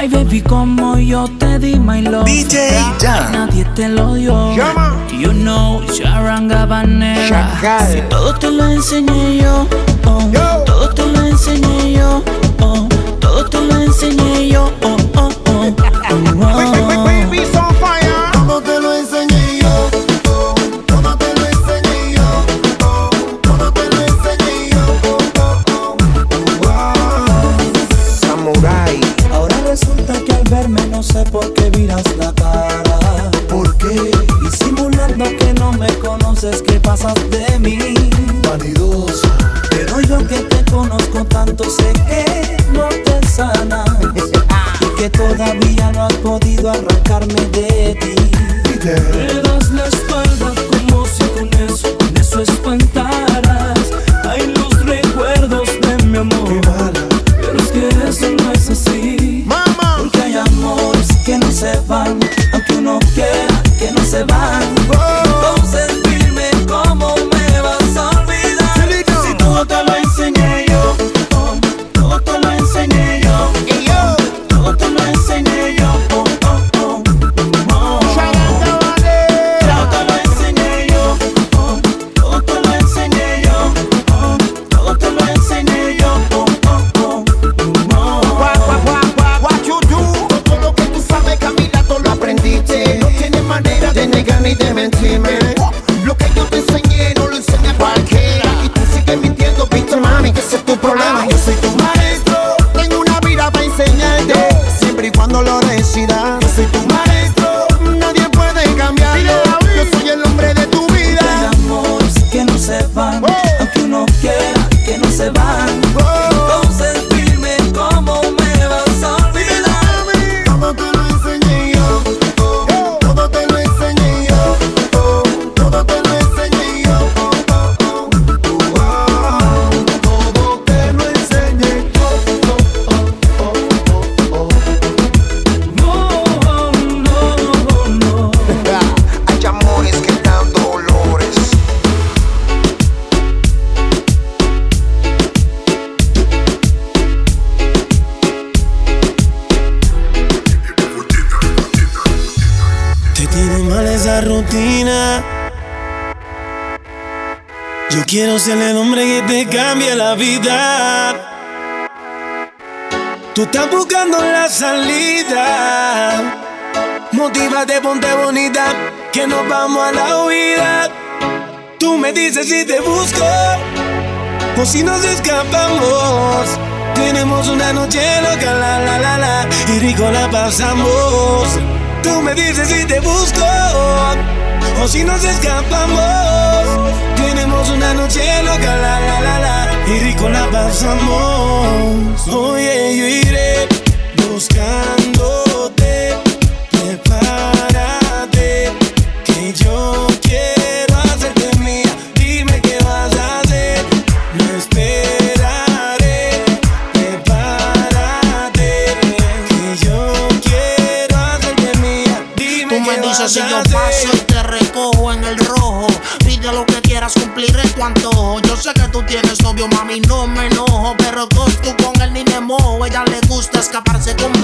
My baby, como yo te di my love. DJ Ya. Nadie te lo dio. Llama. You know, Charanga Banera. Chacal. Si todo te lo enseñé yo. Oh, Yo. Todo te lo enseñé yo. Oh, todo te lo enseñé yo. Oh, oh, oh. oh, oh. Ser el hombre que te cambie la vida. Tú estás buscando la salida. Motívate, ponte bonita, que nos vamos a la huida. Tú me dices si te busco o si nos escapamos. Tenemos una noche loca, la la la la, y rico la pasamos. Tú me dices si te busco o si nos escapamos. Tenemos una noche loca, la la la la, y rico la pasamos. Oye, yo iré buscándote. Tienes novio, mami, no me enojo. Pero tú con él ni me mojo. Ella le gusta escaparse conmigo,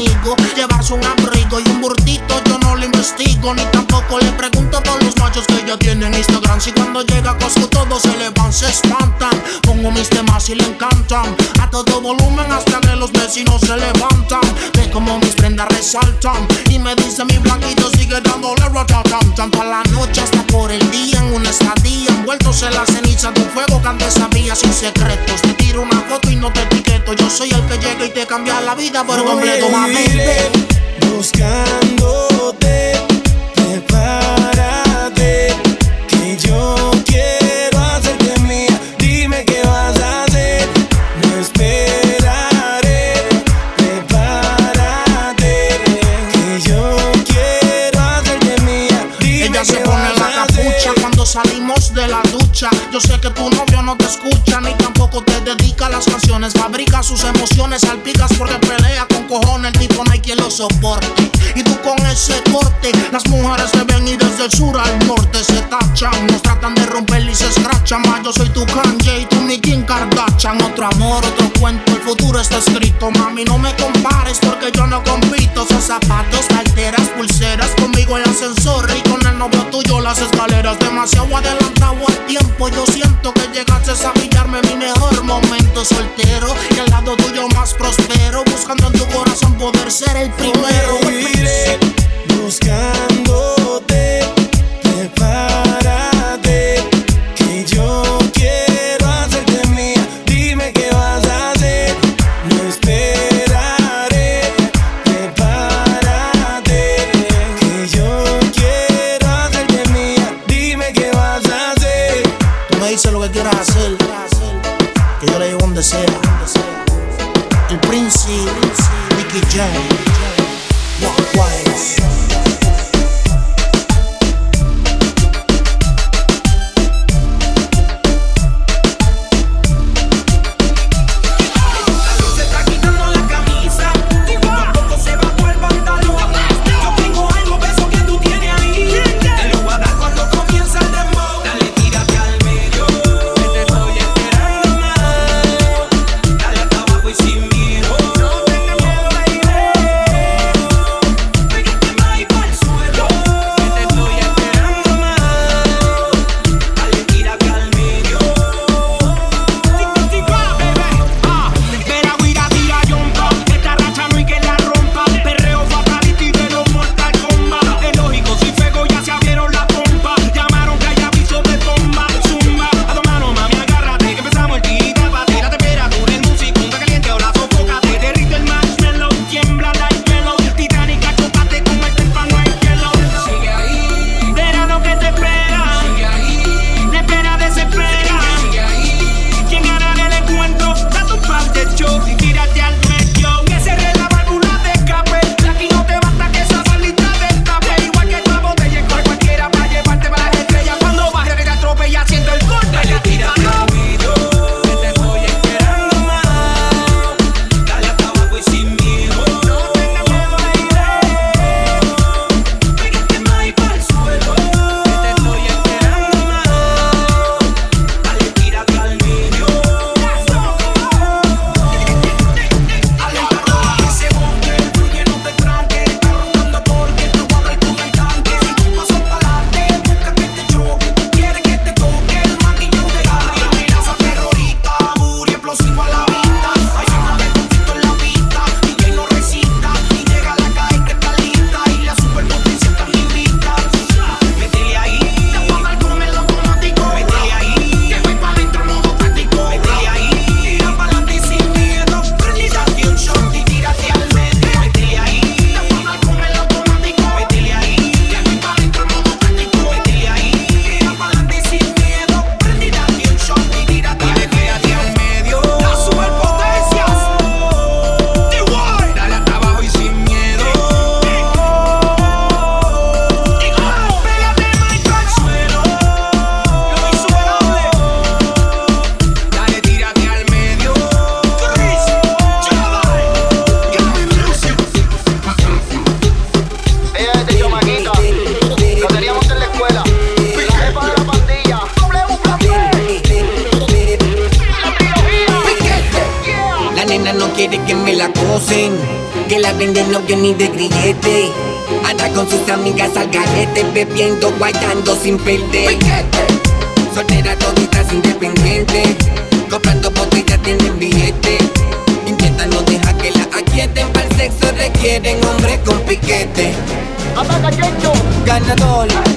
ella tiene en Instagram. Si cuando llega a Costco todos se le van, se espantan. Pongo mis temas y le encantan. A todo volumen hasta que los vecinos se levantan. Ve como mis prendas resaltan. Y me dice mi blanquito sigue dándole ratatam. Pa' la noche hasta por el día en una estadía. Envueltos en la ceniza de un fuego que antes sabía sin secretos. Te tiro una foto y no te etiqueto. Yo soy el que llega y te cambia la vida por completo, mami. iré Buscándote, prepárate, Yo sé que tu novio no te escucha ni tampoco te dedica las canciones. Fabrica sus emociones, salpicas porque pelea con cojones. El tipo no hay quien lo soporte con ese corte. Las mujeres se ven y desde el sur al norte se tachan. Nos tratan de romper y se escrachan. Más yo soy tu Kanye y tú mi Kim Kardashian. Otro amor, otro cuento, el futuro está escrito. Mami, no me compares porque yo no compito. Son zapatos, carteras, pulseras. Conmigo el ascensor y con el novio tuyo las escaleras. Demasiado adelantado al tiempo. Yo siento que llegaste a pillarme mi mejor momento soltero. Y al lado tuyo más prospero. Buscando en tu corazón poder ser el primero buscándote.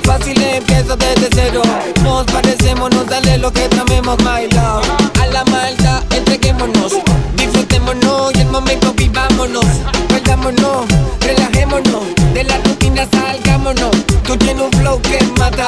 Fácil empieza desde cero. Nos parecemos, nos dale lo que tramemos my love. A la malta, entreguémonos. Disfrutémonos y el momento vivámonos. Perdámonos, relajémonos. De la rutina salgámonos. Tú tienes un flow que mata.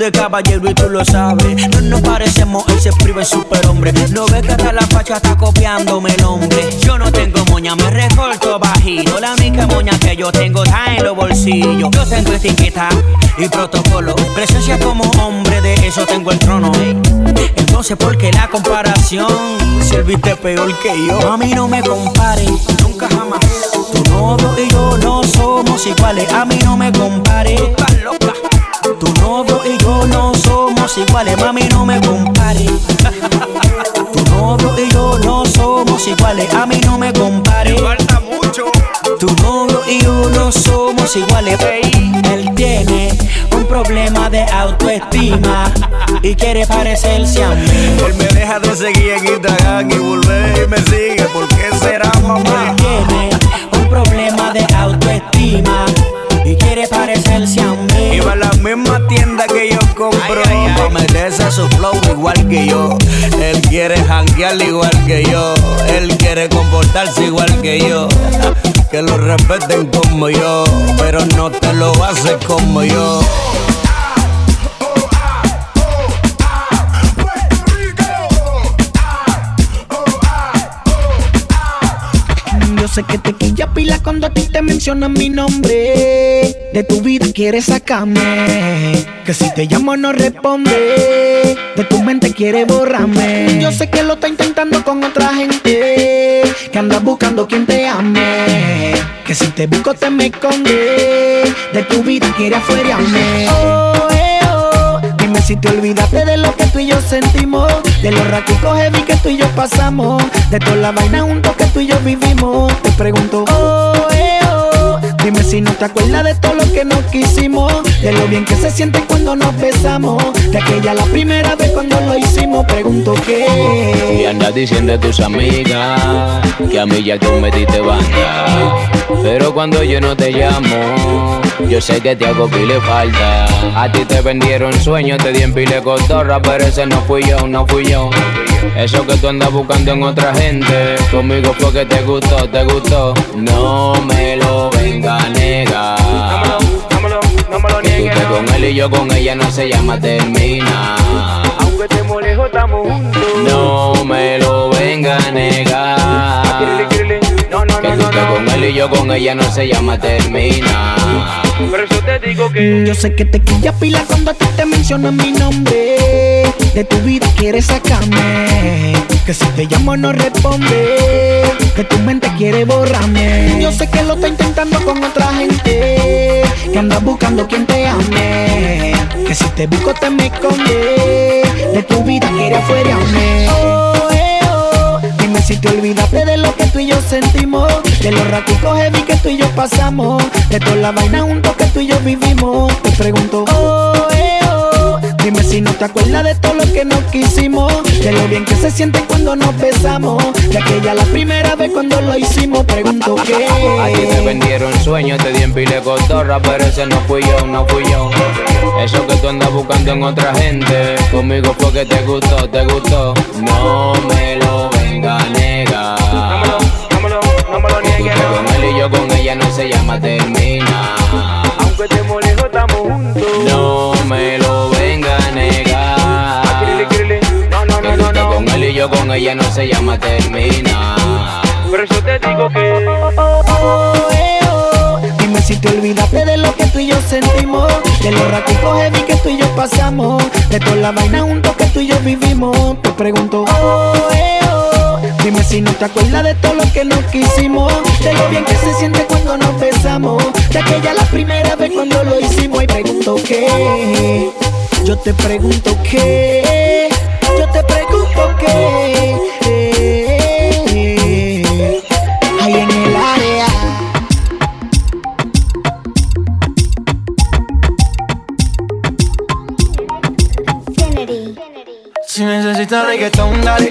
De caballero y tú lo sabes. No nos parecemos, él se superhombre. No ves que hasta la facha está copiándome el nombre. Yo no tengo moña, me recorto bajito. La única moña que yo tengo está en los bolsillos. Yo tengo etiqueta y protocolo. Presencia como hombre, de eso tengo el trono. Entonces, ¿por qué la comparación? Si él viste peor que yo. A mí no me compare, nunca jamás. Tu novio y yo no somos iguales. A mí no me compare. Tú. Tu novio y yo no somos iguales, mami, no me compare. tu novio y yo no somos iguales, a mí no me compare. falta mucho. Tu novio y yo no somos iguales. Él tiene un problema de autoestima y quiere parecerse a mí. Él me deja de seguir en Instagram y volver y me sigue. ¿Por qué será mamá? Él tiene un problema de autoestima y quiere parecerse a mí. Iba a la misma tienda que yo compro para meterse su flow igual que yo. Él quiere janguear igual que yo. Él quiere comportarse igual que yo. Que lo respeten como yo, pero no te lo hace como yo. Sé que te quilla pila cuando a ti te mencionan mi nombre. De tu vida quieres sacarme. Que si te llamo no responde. De tu mente quiere borrarme. Yo sé que lo está intentando con otra gente. Que anda buscando quien te ame. Que si te busco te me esconde. De tu vida quiere afuera Oh, si te olvidaste de lo que tú y yo sentimos. De los raticos heavy que tú y yo pasamos. De toda la vaina juntos que tú y yo vivimos. Te pregunto, oh, eh, Dime si no te acuerdas de todo lo que nos quisimos, de lo bien que se siente cuando nos besamos, de aquella la primera vez cuando lo hicimos. Pregunto qué. Y andas diciendo a tus amigas que a mí ya tú me diste banda. Pero cuando yo no te llamo, yo sé que te hago pile falta. A ti te vendieron sueños, te di en pile cotorra, pero ese no fui yo, no fui yo. Eso que tú andas buscando en otra gente, conmigo fue que te gustó, te gustó. No me lo venga a negar. No me lo, niegues. Con él y yo con ella no se llama termina. Aunque te lejos, estamos juntos. No me lo venga a negar. Que con él y yo con ella no se llama termina. Por eso te digo que yo sé que te quilla pila cuando a ti te mencionan mi nombre. De tu vida quieres sacarme. Que si te llamo no responde. Que tu mente quiere borrarme. Yo sé que lo está intentando con otra gente. Que andas buscando quien te ame. Que si te busco te me esconde. De tu vida quiere afuera. Oh, eh, oh. Dime si te olvidaste de lo que tú y yo sentimos. De los raticos heavy que tú y yo pasamos. De toda la vaina juntos que tú y yo vivimos. Te pregunto, oh, eh, oh. Dime si no te acuerdas de todo lo que nos quisimos. De lo bien que se siente cuando nos besamos. De aquella la primera vez cuando lo hicimos. Pregunto qué. A ti te vendieron sueños, te di en pile cotorra, pero ese no fui yo, no fui yo. Eso que tú andas buscando en otra gente. Conmigo fue que te gustó, te gustó. No me lo venga a negar y yo con ella no se llama termina. Aunque te lejos, estamos juntos. No me lo venga a negar. No, no, no, no, no. Con él y yo con ella no se llama termina. Por eso te digo que. Dime si te olvidaste de lo que tú y yo sentimos, de los ratitos heavy que tú y yo pasamos, de toda la vaina juntos que tú y yo vivimos. Te pregunto, oh, eh, Dime si no te acuerdas de todo lo que nos quisimos, de lo bien que se siente cuando nos besamos, de aquella la primera vez cuando lo hicimos. Y pregunto qué, yo te pregunto qué, yo te pregunto qué. ahí en el área. Si necesitas reggaetón, dale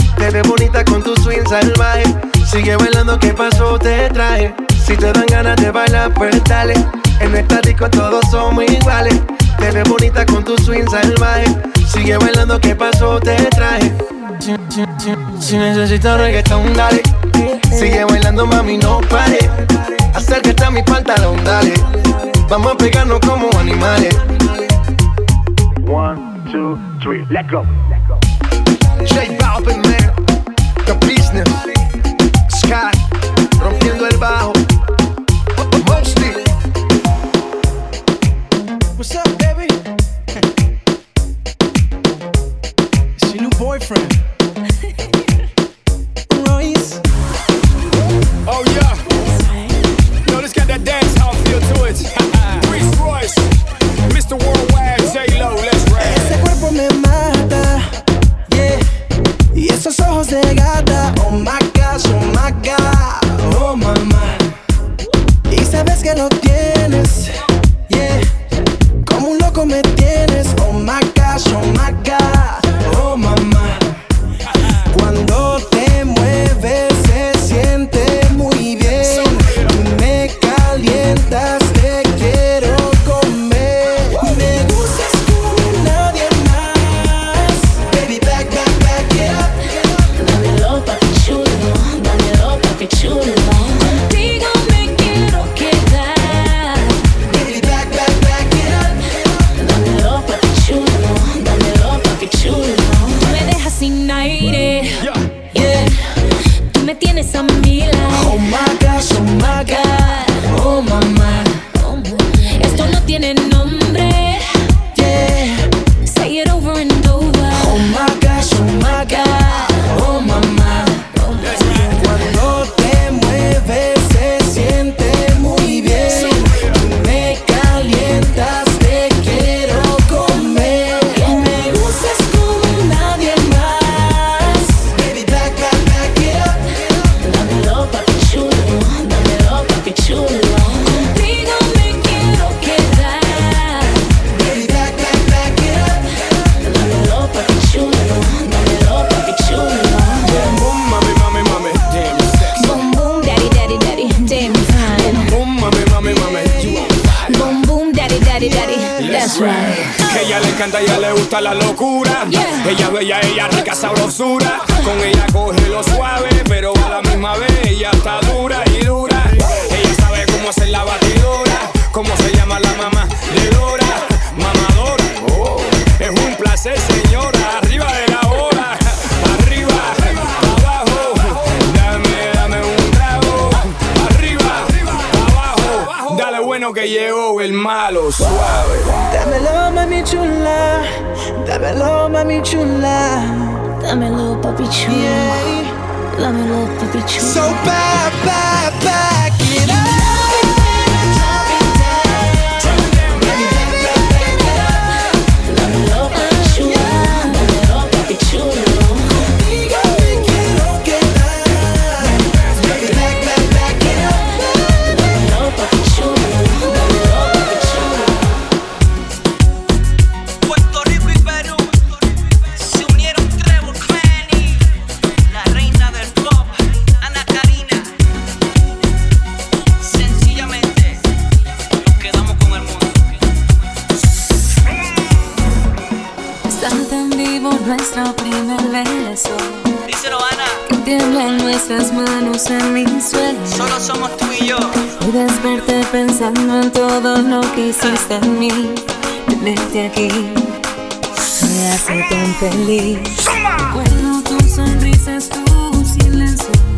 Te ves bonita con tu swing salvaje. Sigue bailando, ¿qué pasó? Te traje. Si te dan ganas de bailar, pues dale. En el estático todos somos iguales. Te ves bonita con tu swing salvaje. Sigue bailando, ¿qué pasó? Te traje. Si, necesitas reggaetón, dale. Sigue bailando, mami, no pare. Acércate a mi pantalón, dale. Vamos a pegarnos como animales. One, two, three, let go. J Balvin, man. The business. Sky. Rompiendo el bajo. Mostly. What's up, baby? it's your new boyfriend. Royce. Oh, yeah. Yo, this got that dance hall feel to it. Reese Royce. Mr. Worldwide, ella le gusta la locura. Ella bella, ella rica sabrosura. Con ella coge lo suave, pero a la misma vez ella está dura y dura. Ella sabe cómo hacer la batidora, cómo se llama la mamá de Dora, mamadora. Oh, es un placer, señora, arriba de bueno que llegó el malo, suave. Dámelo, mami chula. Dámelo, mami chula. Dámelo, papi chula. Yeah. Dámelo, papi chula. So bad, bad, bad. nuestras manos en el suelo. Solo somos tú y yo. Y desperté pensando en todo lo que hiciste en mí. Tenerte aquí me hace tan feliz. Recuerdo tu sonrisa, tu silencio.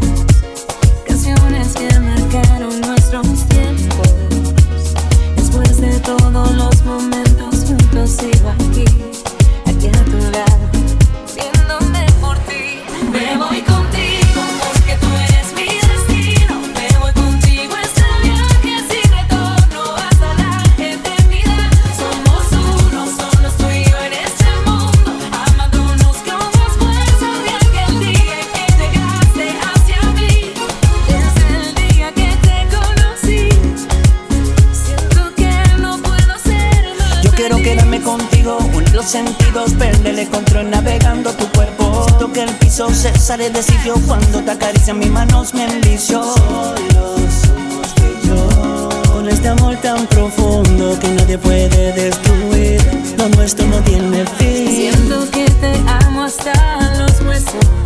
piso Cesaré de sitio cuando te acarician mis manos me envicio Solo somos tú y yo Con este amor tan profundo que nadie puede destruir. Lo nuestro no tiene fin. Siento que te amo hasta los huesos.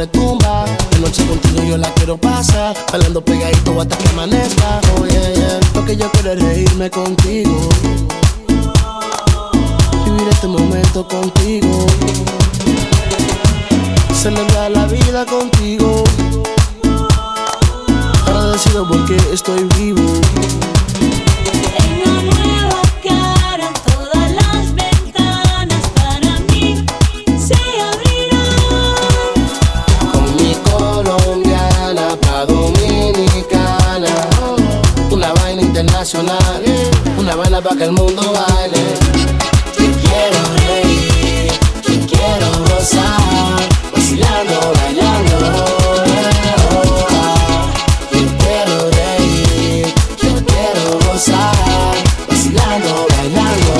Retumba. La noche contigo yo la quiero pasar, bailando pegadito hasta que amanezca. Oh yeah. Lo yo quiero es reírme contigo. Vivir este momento contigo. Celebrar la vida contigo. Agradecido porque estoy vivo. Una nueva una vaina pa' que el mundo baile. Te quiero reír, te quiero gozar, vacilando, bailando. Te quiero reír, te quiero gozar, vacilando, bailando.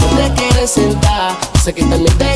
No te quieres sentar, sé que también te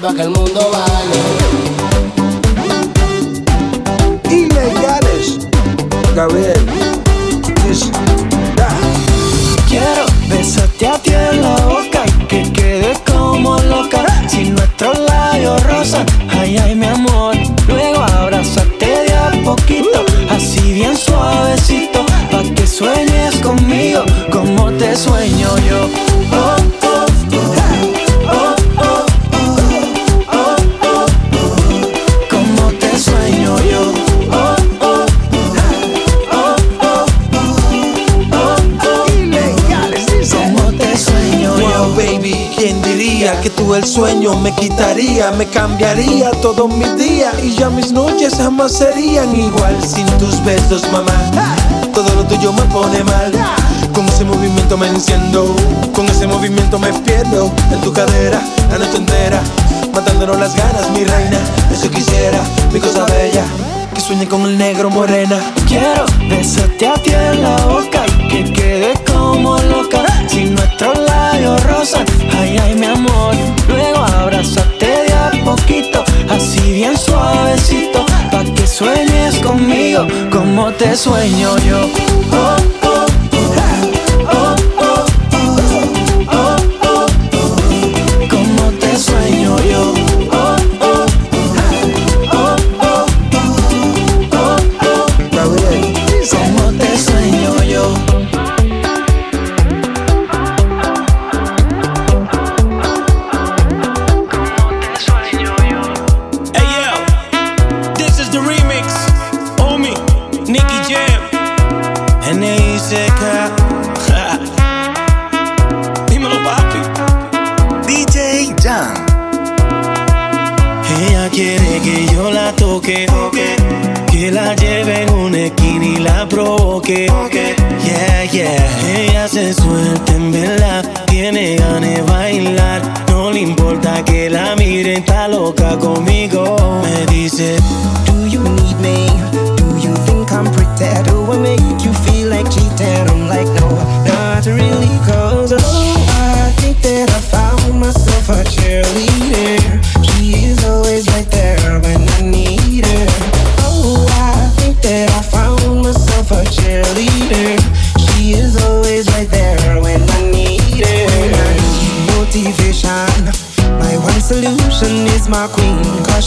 una vaina pa' que el mundo baile. Me quitaría, me cambiaría todos mis días y ya mis noches jamás serían igual sin tus besos, mamá. Todo lo tuyo me pone mal. Con ese movimiento me enciendo, con ese movimiento me pierdo en tu cadera la noche entera, matándonos las ganas, mi reina. Eso quisiera, mi cosa bella, que sueñe con el negro morena. Quiero besarte a ti en la boca y que quede como loca. Si nuestros labios rozan, ay, ay, mi amor. Luego abrazarte de a poquito, así bien suavecito. Pa' que sueñes conmigo como te sueño yo.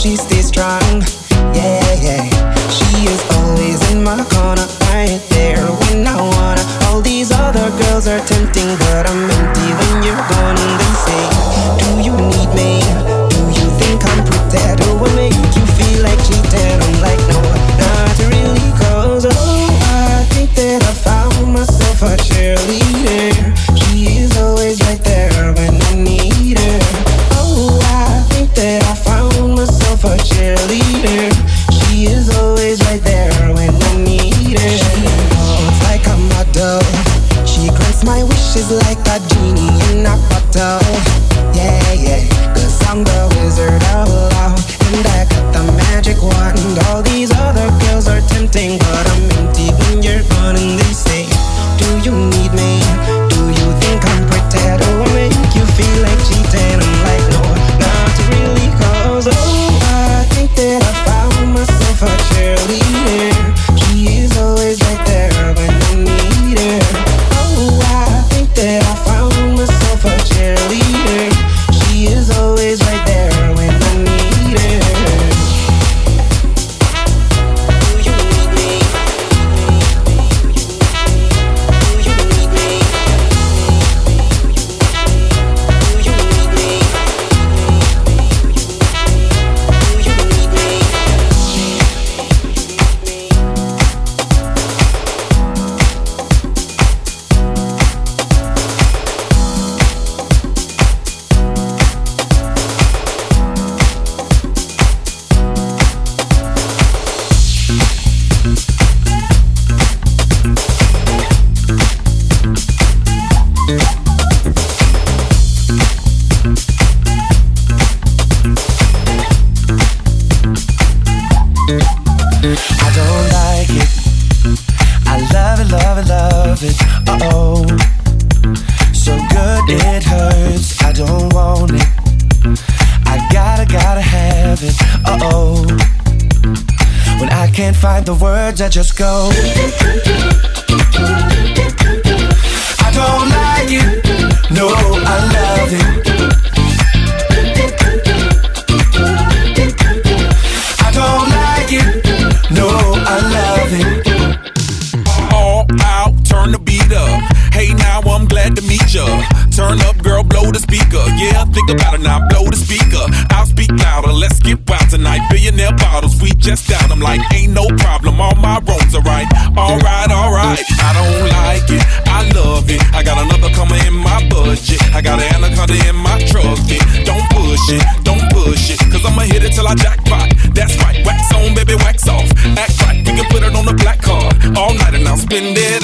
She stays strong. Yeah, yeah. She is always in my corner, right there when I wanna. All these other girls are tempting, but I'm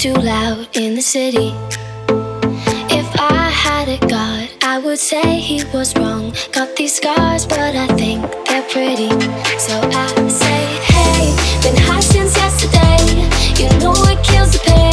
too loud in the city. If I had a god, I would say he was wrong. Got these scars, but I think they're pretty. So I say, hey, been high since yesterday. You know it kills the pain.